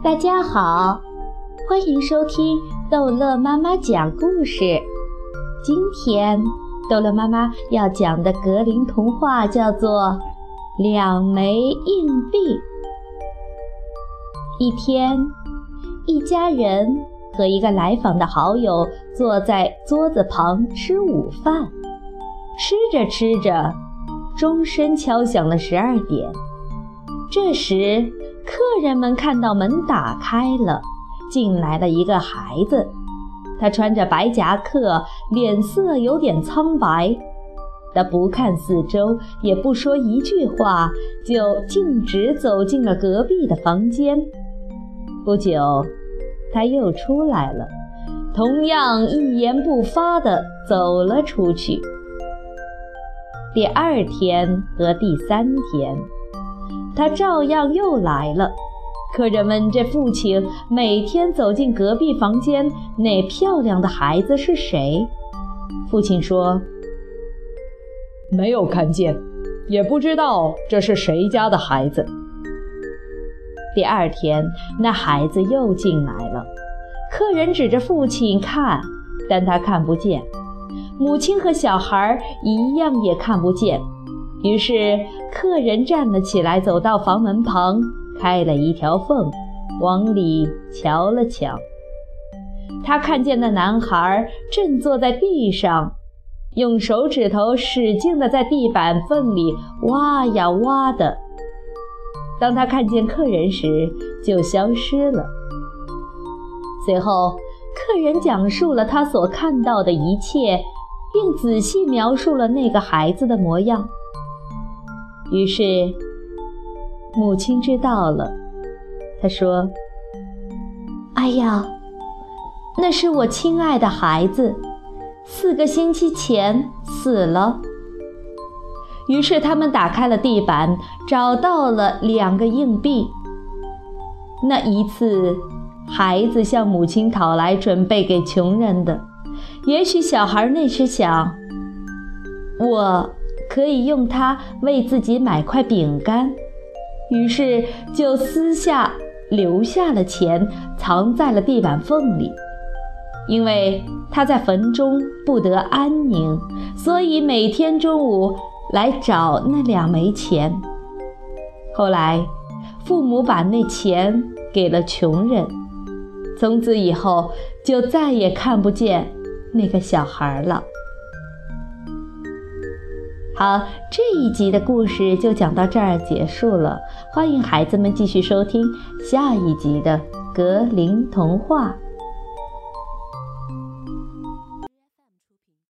大家好，欢迎收听逗乐妈妈讲故事。今天逗乐妈妈要讲的格林童话叫做《两枚硬币》。一天，一家人和一个来访的好友坐在桌子旁吃午饭，吃着吃着，钟声敲响了十二点。这时，客人们看到门打开了，进来了一个孩子。他穿着白夹克，脸色有点苍白。他不看四周，也不说一句话，就径直走进了隔壁的房间。不久，他又出来了，同样一言不发地走了出去。第二天和第三天。他照样又来了。客人问：“这父亲每天走进隔壁房间那漂亮的孩子是谁？”父亲说：“没有看见，也不知道这是谁家的孩子。”第二天，那孩子又进来了。客人指着父亲看，但他看不见。母亲和小孩一样也看不见。于是，客人站了起来，走到房门旁，开了一条缝，往里瞧了瞧。他看见那男孩正坐在地上，用手指头使劲地在地板缝里挖呀挖的。当他看见客人时，就消失了。随后，客人讲述了他所看到的一切，并仔细描述了那个孩子的模样。于是，母亲知道了。她说：“哎呀，那是我亲爱的孩子，四个星期前死了。”于是他们打开了地板，找到了两个硬币。那一次，孩子向母亲讨来准备给穷人的。也许小孩那时想：“我。”可以用它为自己买块饼干，于是就私下留下了钱，藏在了地板缝里。因为他在坟中不得安宁，所以每天中午来找那两枚钱。后来，父母把那钱给了穷人，从此以后就再也看不见那个小孩了。好，这一集的故事就讲到这儿结束了。欢迎孩子们继续收听下一集的格林童话。